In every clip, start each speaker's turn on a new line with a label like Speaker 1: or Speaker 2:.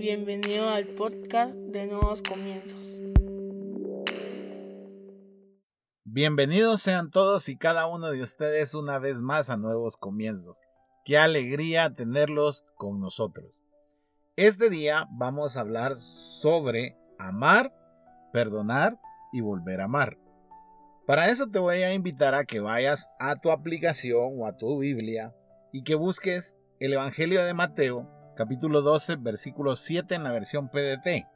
Speaker 1: Bienvenido al podcast de Nuevos Comienzos.
Speaker 2: Bienvenidos sean todos y cada uno de ustedes una vez más a Nuevos Comienzos. Qué alegría tenerlos con nosotros. Este día vamos a hablar sobre amar, perdonar y volver a amar. Para eso te voy a invitar a que vayas a tu aplicación o a tu Biblia y que busques el Evangelio de Mateo, capítulo 12, versículo 7 en la versión PDT.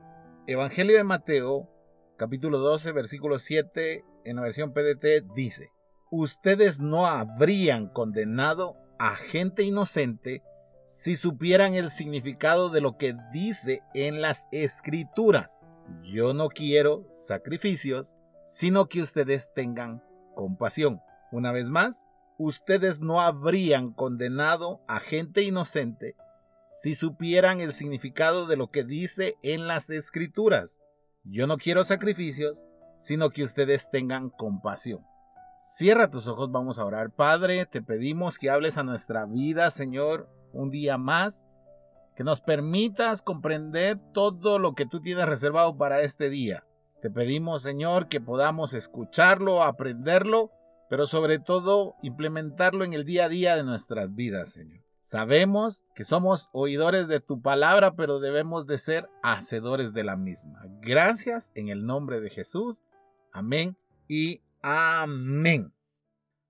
Speaker 2: Evangelio de Mateo, capítulo 12, versículo 7 en la versión PDT dice, ustedes no habrían condenado a gente inocente si supieran el significado de lo que dice en las escrituras. Yo no quiero sacrificios, sino que ustedes tengan compasión. Una vez más, ustedes no habrían condenado a gente inocente si supieran el significado de lo que dice en las escrituras. Yo no quiero sacrificios, sino que ustedes tengan compasión. Cierra tus ojos, vamos a orar. Padre, te pedimos que hables a nuestra vida, Señor, un día más, que nos permitas comprender todo lo que tú tienes reservado para este día. Te pedimos, Señor, que podamos escucharlo, aprenderlo pero sobre todo implementarlo en el día a día de nuestras vidas, Señor. Sabemos que somos oidores de tu palabra, pero debemos de ser hacedores de la misma. Gracias en el nombre de Jesús. Amén y amén.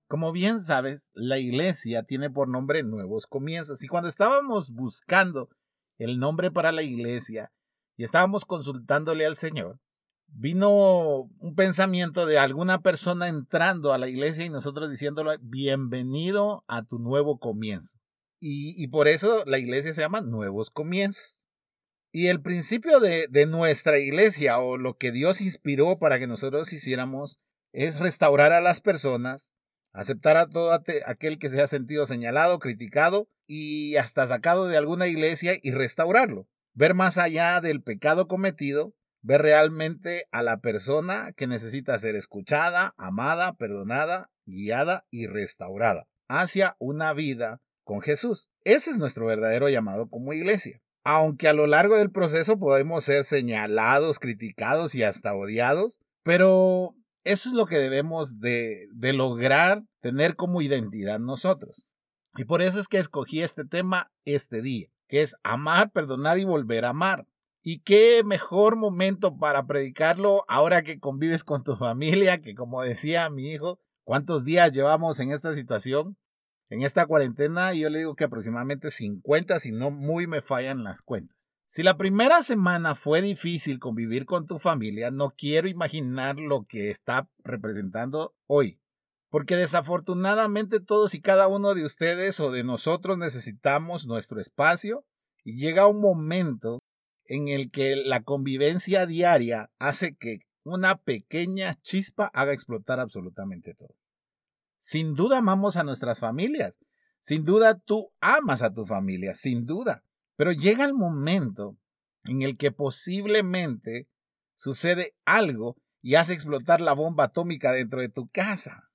Speaker 2: Como bien sabes, la iglesia tiene por nombre Nuevos Comienzos y cuando estábamos buscando el nombre para la iglesia y estábamos consultándole al Señor, vino un pensamiento de alguna persona entrando a la iglesia y nosotros diciéndole bienvenido a tu nuevo comienzo. Y, por eso la iglesia se llama Nuevos Comienzos. Y el principio de, nuestra iglesia o lo que Dios inspiró para que nosotros hiciéramos es restaurar a las personas, aceptar a todo aquel que se ha sentido señalado, criticado y hasta sacado de alguna iglesia y restaurarlo. Ver más allá del pecado cometido ver realmente a la persona que necesita ser escuchada, amada, perdonada, guiada y restaurada hacia una vida con Jesús. Ese es nuestro verdadero llamado como iglesia. Aunque a lo largo del proceso podemos ser señalados, criticados y hasta odiados, pero eso es lo que debemos de, de lograr tener como identidad nosotros. Y por eso es que escogí este tema este día, que es amar, perdonar y volver a amar. Y qué mejor momento para predicarlo ahora que convives con tu familia, que como decía mi hijo, ¿cuántos días llevamos en esta situación? En esta cuarentena yo le digo que aproximadamente 50, si no muy me fallan las cuentas. Si la primera semana fue difícil convivir con tu familia, no quiero imaginar lo que está representando hoy. Porque desafortunadamente todos y cada uno de ustedes o de nosotros necesitamos nuestro espacio y llega un momento en el que la convivencia diaria hace que una pequeña chispa haga explotar absolutamente todo. Sin duda amamos a nuestras familias. Sin duda tú amas a tu familia, sin duda. Pero llega el momento en el que posiblemente sucede algo y hace explotar la bomba atómica dentro de tu casa.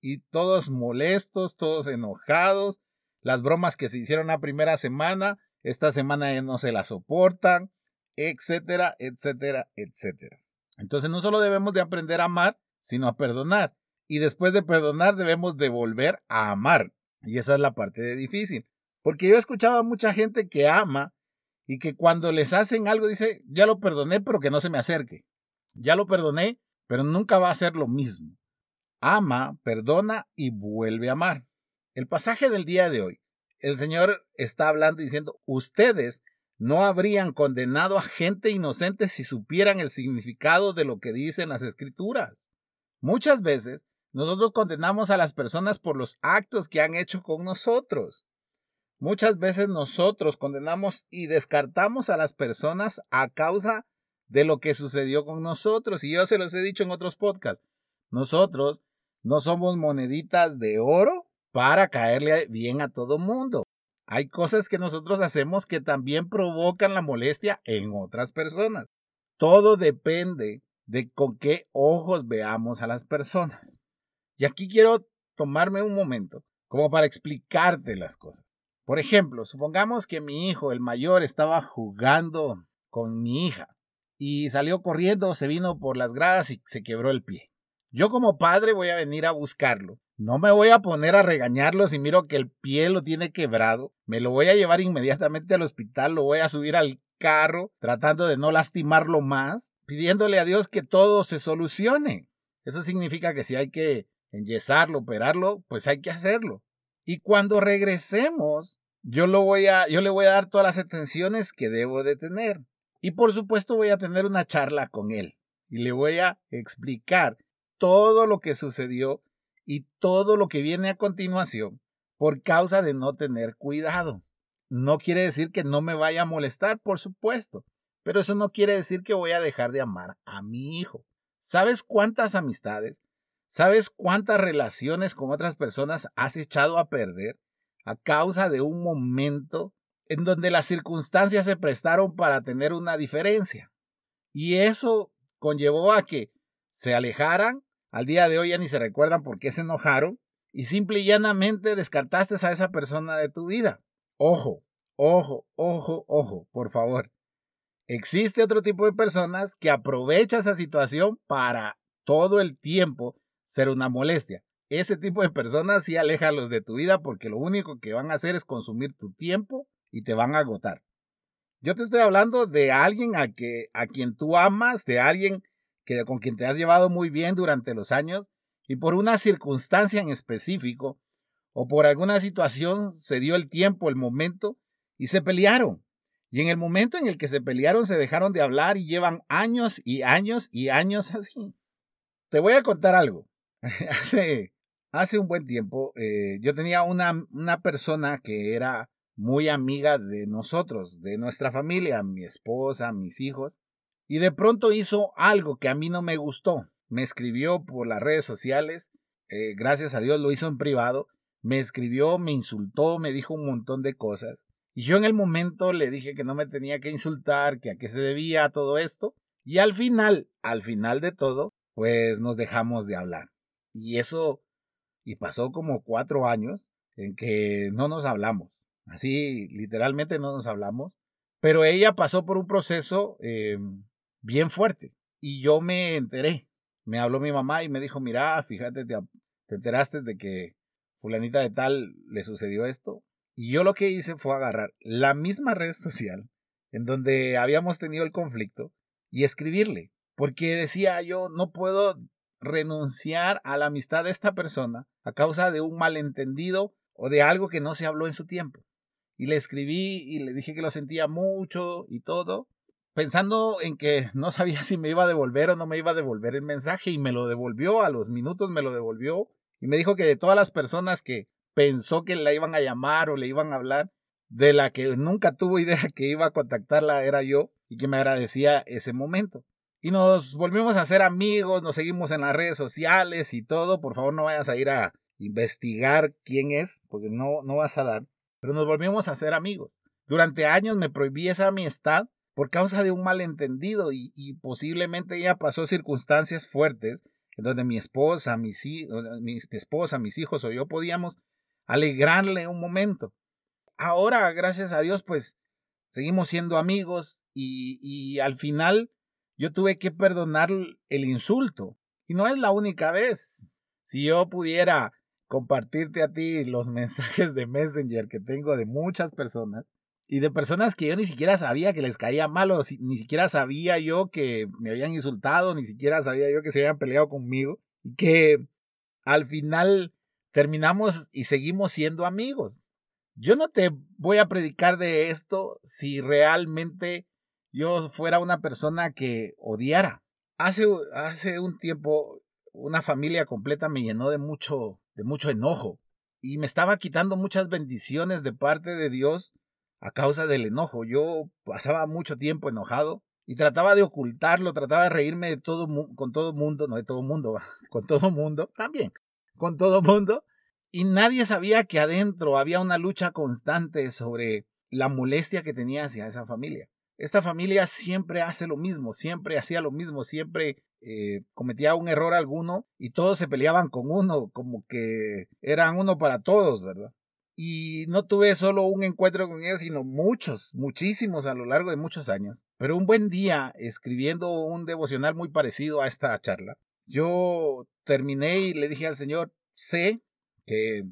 Speaker 2: Y todos molestos, todos enojados, las bromas que se hicieron la primera semana, esta semana ya no se la soportan, etcétera, etcétera, etcétera. Entonces no solo debemos de aprender a amar, sino a perdonar. Y después de perdonar debemos de volver a amar. Y esa es la parte de difícil. Porque yo he escuchado a mucha gente que ama y que cuando les hacen algo dice, ya lo perdoné, pero que no se me acerque. Ya lo perdoné, pero nunca va a ser lo mismo. Ama, perdona y vuelve a amar. El pasaje del día de hoy, el Señor está hablando diciendo, ustedes no habrían condenado a gente inocente si supieran el significado de lo que dicen las escrituras. Muchas veces nosotros condenamos a las personas por los actos que han hecho con nosotros. Muchas veces nosotros condenamos y descartamos a las personas a causa de lo que sucedió con nosotros. Y yo se los he dicho en otros podcasts. Nosotros no somos moneditas de oro para caerle bien a todo mundo. Hay cosas que nosotros hacemos que también provocan la molestia en otras personas. Todo depende de con qué ojos veamos a las personas. Y aquí quiero tomarme un momento como para explicarte las cosas. Por ejemplo, supongamos que mi hijo, el mayor, estaba jugando con mi hija y salió corriendo, se vino por las gradas y se quebró el pie. Yo como padre voy a venir a buscarlo. No me voy a poner a regañarlo si miro que el pie lo tiene quebrado. Me lo voy a llevar inmediatamente al hospital, lo voy a subir al carro, tratando de no lastimarlo más, pidiéndole a Dios que todo se solucione. Eso significa que si hay que enyesarlo, operarlo, pues hay que hacerlo. Y cuando regresemos, yo, lo voy a, yo le voy a dar todas las atenciones que debo de tener. Y por supuesto voy a tener una charla con él y le voy a explicar todo lo que sucedió y todo lo que viene a continuación por causa de no tener cuidado. No quiere decir que no me vaya a molestar, por supuesto, pero eso no quiere decir que voy a dejar de amar a mi hijo. ¿Sabes cuántas amistades, sabes cuántas relaciones con otras personas has echado a perder a causa de un momento en donde las circunstancias se prestaron para tener una diferencia? Y eso conllevó a que se alejaran, al día de hoy ya ni se recuerdan por qué se enojaron, y simple y llanamente descartaste a esa persona de tu vida. Ojo, ojo, ojo, ojo, por favor. Existe otro tipo de personas que aprovecha esa situación para todo el tiempo ser una molestia. Ese tipo de personas sí aléjalos de tu vida porque lo único que van a hacer es consumir tu tiempo y te van a agotar. Yo te estoy hablando de alguien a, que, a quien tú amas, de alguien que, con quien te has llevado muy bien durante los años y por una circunstancia en específico o por alguna situación se dio el tiempo, el momento y se pelearon. Y en el momento en el que se pelearon se dejaron de hablar y llevan años y años y años así. Te voy a contar algo. hace, hace un buen tiempo eh, yo tenía una, una persona que era muy amiga de nosotros, de nuestra familia, mi esposa, mis hijos, y de pronto hizo algo que a mí no me gustó. Me escribió por las redes sociales, eh, gracias a Dios lo hizo en privado, me escribió, me insultó, me dijo un montón de cosas. Y yo en el momento le dije que no me tenía que insultar, que a qué se debía todo esto. Y al final, al final de todo, pues nos dejamos de hablar. Y eso, y pasó como cuatro años en que no nos hablamos. Así, literalmente no nos hablamos. Pero ella pasó por un proceso eh, bien fuerte. Y yo me enteré. Me habló mi mamá y me dijo, mira, fíjate, te, te enteraste de que fulanita de tal le sucedió esto. Y yo lo que hice fue agarrar la misma red social en donde habíamos tenido el conflicto y escribirle. Porque decía yo, no puedo renunciar a la amistad de esta persona a causa de un malentendido o de algo que no se habló en su tiempo. Y le escribí y le dije que lo sentía mucho y todo, pensando en que no sabía si me iba a devolver o no me iba a devolver el mensaje y me lo devolvió, a los minutos me lo devolvió y me dijo que de todas las personas que pensó que la iban a llamar o le iban a hablar, de la que nunca tuvo idea que iba a contactarla era yo y que me agradecía ese momento. Y nos volvimos a hacer amigos, nos seguimos en las redes sociales y todo. Por favor, no vayas a ir a investigar quién es, porque no, no vas a dar. Pero nos volvimos a hacer amigos. Durante años me prohibí esa amistad por causa de un malentendido y, posiblemente ella pasó circunstancias fuertes en donde mi esposa, mis, mi esposa, mis hijos o yo podíamos alegrarle un momento. Ahora, gracias a Dios, pues seguimos siendo amigos y, y al final yo tuve que perdonar el insulto. Y no es la única vez. Si yo pudiera compartirte a ti los mensajes de Messenger que tengo de muchas personas y de personas que yo ni siquiera sabía que les caía mal o ni siquiera sabía yo que me habían insultado, ni siquiera sabía yo que se habían peleado conmigo y que al final terminamos y seguimos siendo amigos. Yo no te voy a predicar de esto si realmente yo fuera una persona que odiara. Hace, hace un tiempo una familia completa me llenó de mucho, de mucho enojo y me estaba quitando muchas bendiciones de parte de Dios a causa del enojo. Yo pasaba mucho tiempo enojado y trataba de ocultarlo, trataba de reírme de todo con todo mundo, no de todo mundo, con todo mundo también, con todo mundo, y nadie sabía que adentro había una lucha constante sobre la molestia que tenía hacia esa familia. Esta familia siempre hace lo mismo, siempre hacía lo mismo, siempre eh, cometía un error alguno y todos se peleaban con uno, como que eran uno para todos, ¿verdad? Y no tuve solo un encuentro con ellos, sino muchos, muchísimos a lo largo de muchos años. Pero un buen día, escribiendo un devocional muy parecido a esta charla, yo terminé y le dije al Señor, sé que,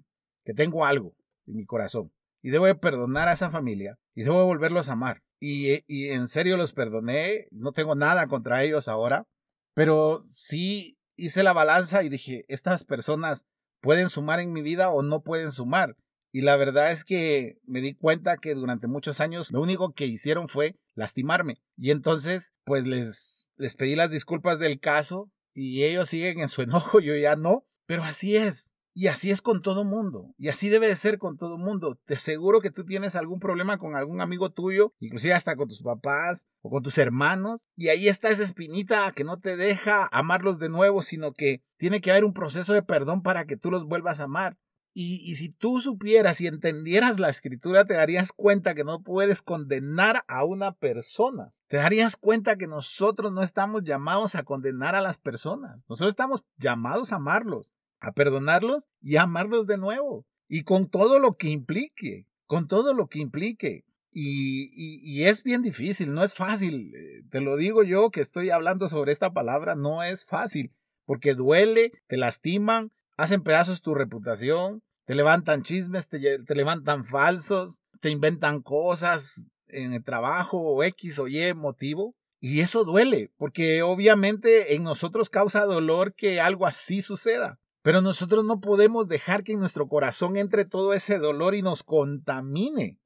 Speaker 2: que tengo algo en mi corazón y debo de perdonar a esa familia y debo de volverlos a amar. Y, y en serio los perdoné, no tengo nada contra ellos ahora, pero sí hice la balanza y dije, estas personas pueden sumar en mi vida o no pueden sumar. Y la verdad es que me di cuenta que durante muchos años lo único que hicieron fue lastimarme. Y entonces, pues les, les pedí las disculpas del caso y ellos siguen en su enojo, yo ya no. Pero así es. Y así es con todo mundo. Y así debe de ser con todo mundo. Te aseguro que tú tienes algún problema con algún amigo tuyo, inclusive hasta con tus papás o con tus hermanos. Y ahí está esa espinita que no te deja amarlos de nuevo, sino que tiene que haber un proceso de perdón para que tú los vuelvas a amar. Y, y, si tú supieras y entendieras la escritura, te darías cuenta que no puedes condenar a una persona. Te darías cuenta que nosotros no estamos llamados a condenar a las personas. Nosotros estamos llamados a amarlos a perdonarlos y a amarlos de nuevo. Y con todo lo que implique, con todo lo que implique. Y, y, es bien difícil, no es fácil. Eh, te lo digo yo que estoy hablando sobre esta palabra, no es fácil, porque duele, te lastiman, hacen pedazos tu reputación, te levantan chismes, te, te levantan falsos, te inventan cosas en el trabajo o X o Y motivo. Y eso duele, porque obviamente en nosotros causa dolor que algo así suceda. Pero nosotros no podemos dejar que en nuestro corazón entre todo ese dolor y nos contamine.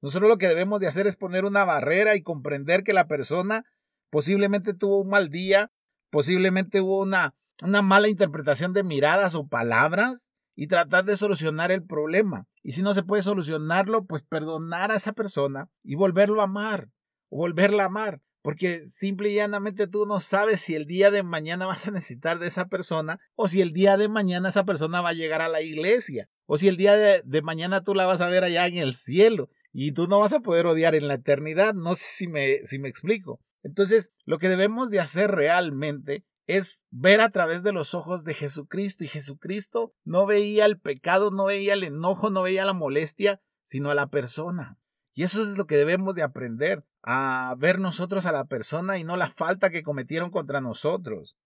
Speaker 2: Nosotros lo que debemos de hacer es poner una barrera y comprender que la persona posiblemente tuvo un mal día, posiblemente hubo una, una mala interpretación de miradas o palabras y tratar de solucionar el problema. Y si no se puede solucionarlo, pues perdonar a esa persona y volverlo a amar o volverla a amar porque simple y llanamente tú no sabes si el día de mañana vas a necesitar de esa persona o si el día de mañana esa persona va a llegar a la iglesia o si el día de, mañana tú la vas a ver allá en el cielo y tú no vas a poder odiar en la eternidad. No sé si me, si me explico. Entonces, lo que debemos de hacer realmente es ver a través de los ojos de Jesucristo y Jesucristo no veía el pecado, no veía el enojo, no veía la molestia, sino a la persona. Y eso es lo que debemos de aprender, a ver nosotros a la persona y no la falta que cometieron contra nosotros.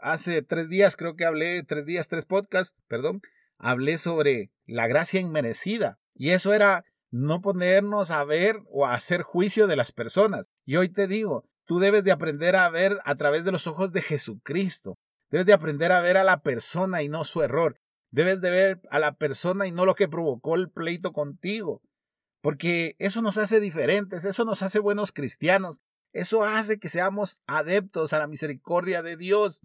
Speaker 2: Hace tres días, creo que hablé, tres días, tres podcasts, perdón, hablé sobre la gracia inmerecida. Y eso era no ponernos a ver o a hacer juicio de las personas. Y hoy te digo, tú debes de aprender a ver a través de los ojos de Jesucristo. Debes de aprender a ver a la persona y no su error. Debes de ver a la persona y no lo que provocó el pleito contigo porque eso nos hace diferentes, eso nos hace buenos cristianos, eso hace que seamos adeptos a la misericordia de Dios,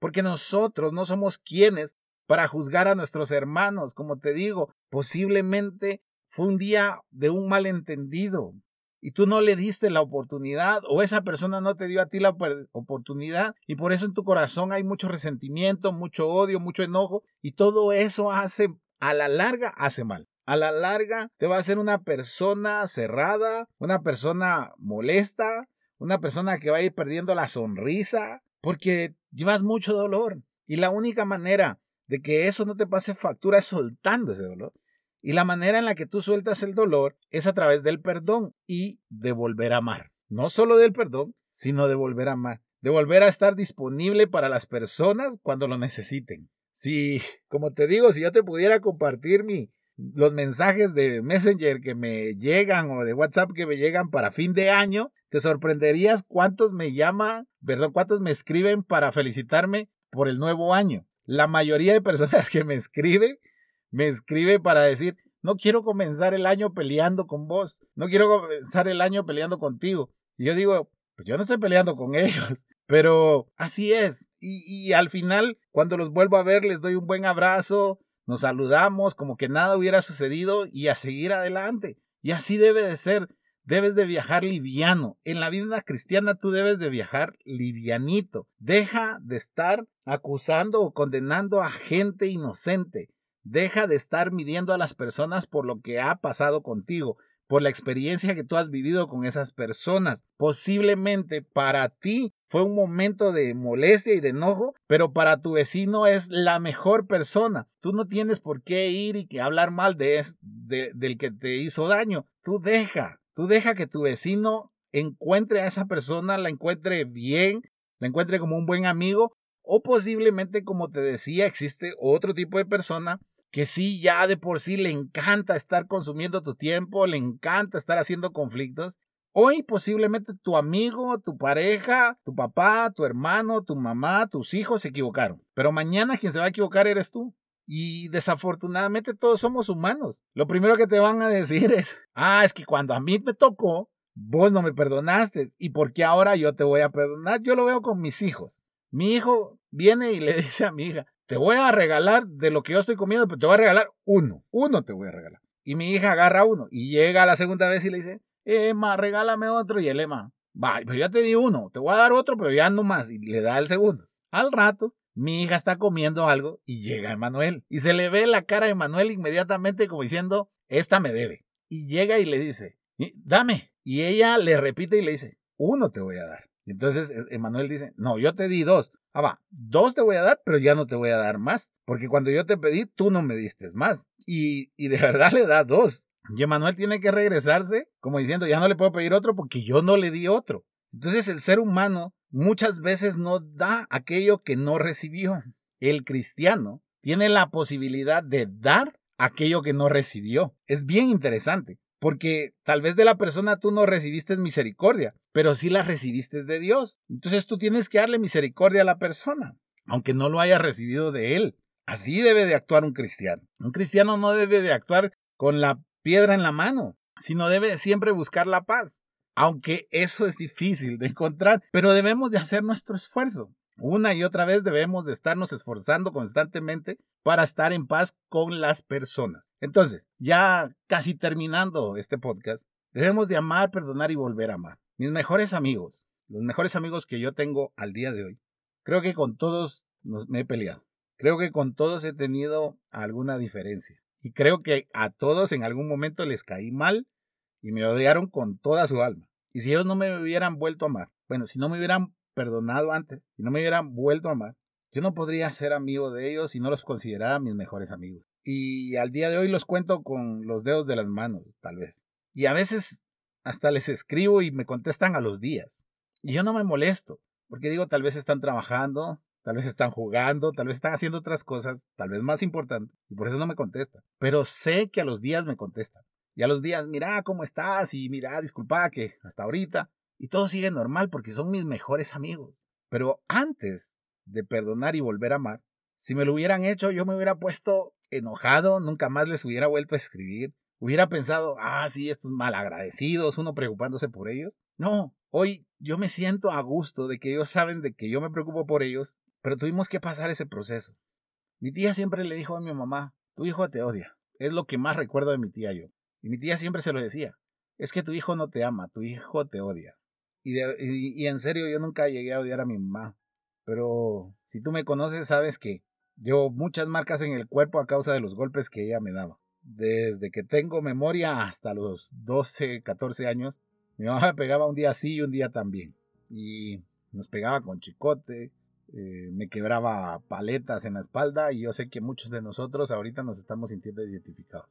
Speaker 2: porque nosotros no somos quienes para juzgar a nuestros hermanos, como te digo, posiblemente fue un día de un malentendido y tú no le diste la oportunidad o esa persona no te dio a ti la oportunidad y por eso en tu corazón hay mucho resentimiento, mucho odio, mucho enojo y todo eso hace a la larga hace mal a la larga te va a ser una persona cerrada, una persona molesta, una persona que va a ir perdiendo la sonrisa, porque llevas mucho dolor. Y la única manera de que eso no te pase factura es soltando ese dolor. Y la manera en la que tú sueltas el dolor es a través del perdón y de volver a amar. No solo del perdón, sino de volver a amar. De volver a estar disponible para las personas cuando lo necesiten. Si, como te digo, si yo te pudiera compartir mi, los mensajes de Messenger que me llegan o de WhatsApp que me llegan para fin de año, te sorprenderías cuántos me llaman, perdón, cuántos me escriben para felicitarme por el nuevo año. La mayoría de personas que me escribe, me escribe para decir, no quiero comenzar el año peleando con vos, no quiero comenzar el año peleando contigo. Y yo digo, pues yo no estoy peleando con ellos, pero así es. Y, y al final, cuando los vuelvo a ver, les doy un buen abrazo, nos saludamos como que nada hubiera sucedido y a seguir adelante. Y así debe de ser. Debes de viajar liviano. En la vida cristiana tú debes de viajar livianito. Deja de estar acusando o condenando a gente inocente. Deja de estar midiendo a las personas por lo que ha pasado contigo. Por la experiencia que tú has vivido con esas personas. Posiblemente para ti fue un momento de molestia y de enojo, pero para tu vecino es la mejor persona. Tú no tienes por qué ir y hablar mal de, de del que te hizo daño. Tú deja, tú deja que tu vecino encuentre a esa persona, la encuentre bien, la encuentre como un buen amigo, o posiblemente, como te decía, existe otro tipo de persona que sí ya de por sí le encanta estar consumiendo tu tiempo, le encanta estar haciendo conflictos. Hoy posiblemente tu amigo, tu pareja, tu papá, tu hermano, tu mamá, tus hijos se equivocaron. Pero mañana quien se va a equivocar eres tú. Y desafortunadamente todos somos humanos. Lo primero que te van a decir es, ah, es que cuando a mí me tocó, vos no me perdonaste. ¿Y por qué ahora yo te voy a perdonar? Yo lo veo con mis hijos. Mi hijo viene y le dice a mi hija, te voy a regalar de lo que yo estoy comiendo, pero te voy a regalar uno. Uno te voy a regalar. Y mi hija agarra uno y llega la segunda vez y le dice, Emma, regálame otro. Y el Emma, va, pues ya te di uno, te voy a dar otro, pero ya no más. Y le da el segundo. Al rato, mi hija está comiendo algo y llega Emanuel. Y se le ve la cara de Emanuel inmediatamente como diciendo, esta me debe. Y llega y le dice, dame. Y ella le repite y le dice, uno te voy a dar. Y entonces e, Emanuel dice, no, yo te di dos. Ah, va, dos te voy a dar, pero ya no te voy a dar más, porque cuando yo te pedí, tú no me diste más. Y, y de verdad le da dos. Y Emanuel tiene que regresarse como diciendo, ya no le puedo pedir otro porque yo no le di otro. Entonces el ser humano muchas veces no da aquello que no recibió. El cristiano tiene la posibilidad de dar aquello que no recibió. Es bien interesante. Porque tal vez de la persona tú no recibiste misericordia, pero sí la recibiste de Dios. Entonces tú tienes que darle misericordia a la persona, aunque no lo hayas recibido de Él. Así debe de actuar un cristiano. Un cristiano no debe de actuar con la piedra en la mano, sino debe siempre buscar la paz. Aunque eso es difícil de encontrar, pero debemos de hacer nuestro esfuerzo. Una y otra vez debemos de estarnos esforzando constantemente para estar en paz con las personas. Entonces, ya casi terminando este podcast, debemos de amar, perdonar y volver a amar. Mis mejores amigos, los mejores amigos que yo tengo al día de hoy, creo que con todos me he peleado. Creo que con todos he tenido alguna diferencia. Y creo que a todos en algún momento les caí mal y me odiaron con toda su alma. Y si ellos no me hubieran vuelto a amar, bueno, si no me hubieran perdonado antes y no me hubieran vuelto a amar, yo no podría ser amigo de ellos y no los considerara mis mejores amigos. Y al día de hoy los cuento con los dedos de las manos, tal vez. Y a veces hasta les escribo y me contestan a los días. Y yo no me molesto, porque digo, tal vez están trabajando, tal vez están jugando, tal vez están haciendo otras cosas, tal vez más importantes, y por eso no me contestan. Pero sé que a los días me contestan. Y a los días, mira cómo estás, y mira, disculpa que hasta ahorita. Y todo sigue normal porque son mis mejores amigos. Pero antes de perdonar y volver a amar, si me lo hubieran hecho, yo me hubiera puesto enojado, nunca más les hubiera vuelto a escribir. Hubiera pensado, ah, sí, estos malagradecidos, uno preocupándose por ellos. No, hoy yo me siento a gusto de que ellos saben de que yo me preocupo por ellos, pero tuvimos que pasar ese proceso. Mi tía siempre le dijo a mi mamá, tu hijo te odia. Es lo que más recuerdo de mi tía yo. Y mi tía siempre se lo decía, es que tu hijo no te ama, tu hijo te odia. Y, en serio, yo nunca llegué a odiar a mi mamá. Pero si tú me conoces, sabes que llevo muchas marcas en el cuerpo a causa de los golpes que ella me daba. Desde que tengo memoria hasta los 12, 14 años, mi mamá me pegaba un día así y un día también. Y nos pegaba con chicote, eh, me quebraba paletas en la espalda y yo sé que muchos de nosotros ahorita nos estamos sintiendo identificados.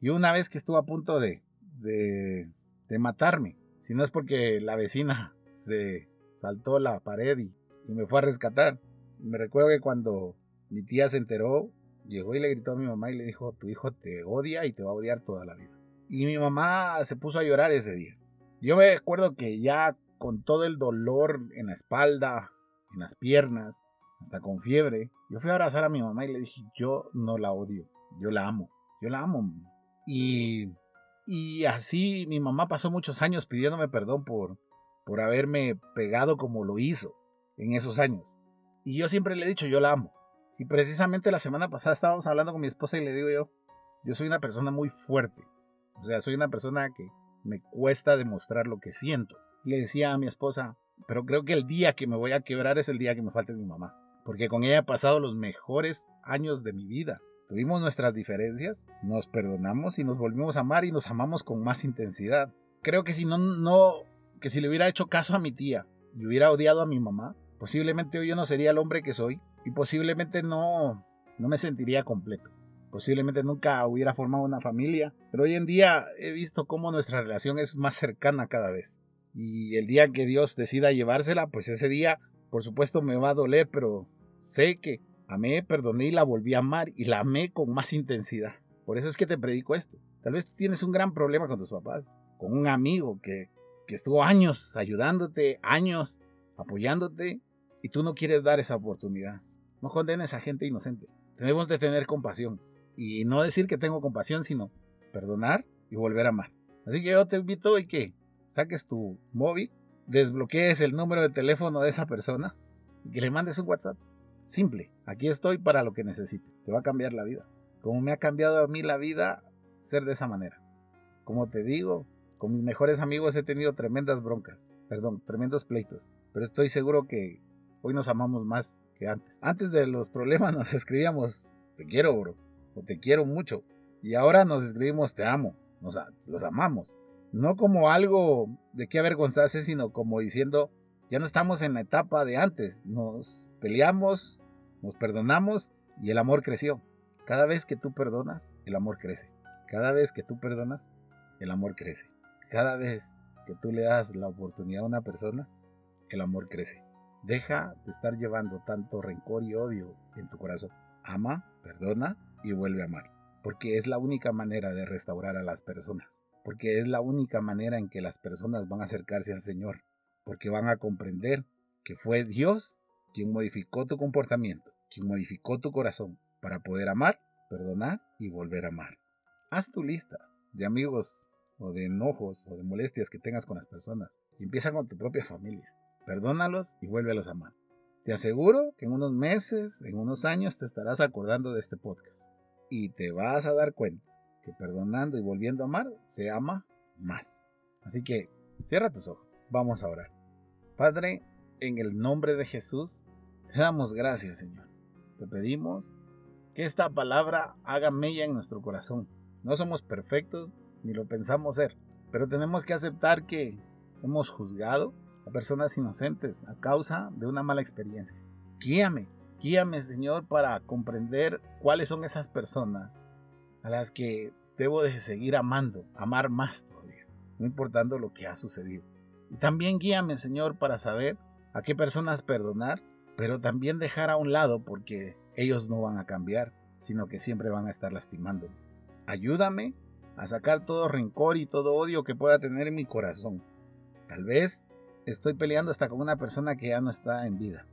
Speaker 2: Y una vez que estuvo a punto de, de, de matarme, si no es porque la vecina se saltó la pared y, me fue a rescatar. Me recuerdo que cuando mi tía se enteró, llegó y le gritó a mi mamá y le dijo, tu hijo te odia y te va a odiar toda la vida. Y mi mamá se puso a llorar ese día. Yo me acuerdo que ya con todo el dolor en la espalda, en las piernas, hasta con fiebre, yo fui a abrazar a mi mamá y le dije, yo no la odio, yo la amo, yo la amo. Y y así mi mamá pasó muchos años pidiéndome perdón por, por haberme pegado como lo hizo en esos años. Y yo siempre le he dicho, yo la amo. Y precisamente la semana pasada estábamos hablando con mi esposa y le digo yo, yo soy una persona muy fuerte. O sea, soy una persona que me cuesta demostrar lo que siento. Le decía a mi esposa, pero creo que el día que me voy a quebrar es el día que me falte mi mamá. Porque con ella he pasado los mejores años de mi vida. Tuvimos nuestras diferencias, nos perdonamos y nos volvimos a amar y nos amamos con más intensidad. Creo que si no, no, que si le hubiera hecho caso a mi tía y hubiera odiado a mi mamá, posiblemente hoy yo no sería el hombre que soy y posiblemente no, no me sentiría completo. Posiblemente nunca hubiera formado una familia, pero hoy en día he visto cómo nuestra relación es más cercana cada vez. Y el día que Dios decida llevársela, pues ese día, por supuesto, me va a doler, pero sé que Amé, perdoné y la volví a amar y la amé con más intensidad. Por eso es que te predico esto. Tal vez tú tienes un gran problema con tus papás, con un amigo que, que estuvo años ayudándote, años apoyándote y tú no quieres dar esa oportunidad. No condenes a gente inocente. Tenemos de tener compasión. Y no decir que tengo compasión, sino perdonar y volver a amar. Así que yo te invito y que saques tu móvil, desbloquees el número de teléfono de esa persona y que le mandes un WhatsApp. Simple, aquí estoy para lo que necesite. Te va a cambiar la vida. Como me ha cambiado a mí la vida ser de esa manera. Como te digo, con mis mejores amigos he tenido tremendas broncas, perdón, tremendos pleitos. Pero estoy seguro que hoy nos amamos más antes. De los problemas nos escribíamos, te quiero, o te quiero mucho. Y ahora nos escribimos, te amo, nos, los amamos. No como algo de qué avergonzarse, sino como diciendo, ya no estamos en la etapa de antes. Nos peleamos, nos perdonamos y el amor creció. Cada vez que tú perdonas, el amor crece. Cada vez que tú perdonas, el amor crece. Cada vez que tú le das la oportunidad a una persona, el amor crece. Deja de estar llevando tanto rencor y odio en tu corazón. Ama, perdona y vuelve a amar. Porque es la única manera de restaurar a las personas. Porque es la única manera en que las personas van a acercarse al Señor porque van a comprender que fue Dios quien modificó tu comportamiento, quien modificó tu corazón para poder amar, perdonar y volver a amar. Haz tu lista de amigos o de enojos o de molestias que tengas con las personas y empieza con tu propia familia. Perdónalos y vuélvelos a amar. Te aseguro que en unos meses, en unos años te estarás acordando de este podcast y te vas a dar cuenta que perdonando y volviendo a amar se ama más. Así que cierra tus ojos, vamos a orar. Padre, en el nombre de Jesús, te damos gracias, Señor. Te pedimos que esta palabra haga mella en nuestro corazón. No somos perfectos ni lo pensamos ser, pero tenemos que aceptar que hemos juzgado a personas inocentes a causa de una mala experiencia. Guíame, guíame, Señor, para comprender cuáles son esas personas a las que debo de seguir amando, amar más todavía, no importando lo que ha sucedido. Y también guíame, Señor, para saber a qué personas perdonar, pero también dejar a un lado porque ellos no van a cambiar, sino que siempre van a estar lastimándome. Ayúdame a sacar todo rencor y todo odio que pueda tener en mi corazón. Tal vez estoy peleando hasta con una persona que ya no está en vida.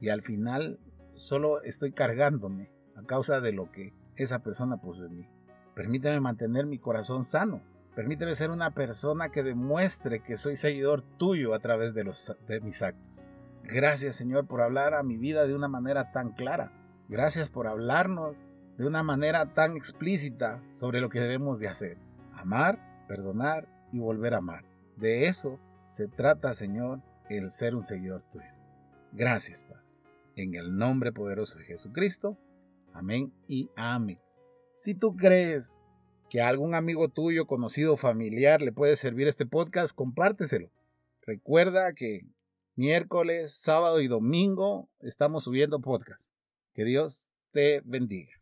Speaker 2: Y al final solo estoy cargándome a causa de lo que esa persona puso en mí. Permíteme mantener mi corazón sano Permíteme ser una persona que demuestre que soy seguidor tuyo a través de, los, de mis actos. Gracias Señor por hablar a mi vida de una manera tan clara. Gracias por hablarnos de una manera tan explícita sobre lo que debemos de hacer. Amar, perdonar y volver a amar. De eso se trata, Señor, el ser un seguidor tuyo. Gracias, Padre. En el nombre poderoso de Jesucristo. Amén y amén. Si tú crees que a algún amigo tuyo, conocido, familiar le puede servir este podcast, compárteselo. Recuerda que miércoles, sábado y domingo estamos subiendo podcast. Que Dios te bendiga.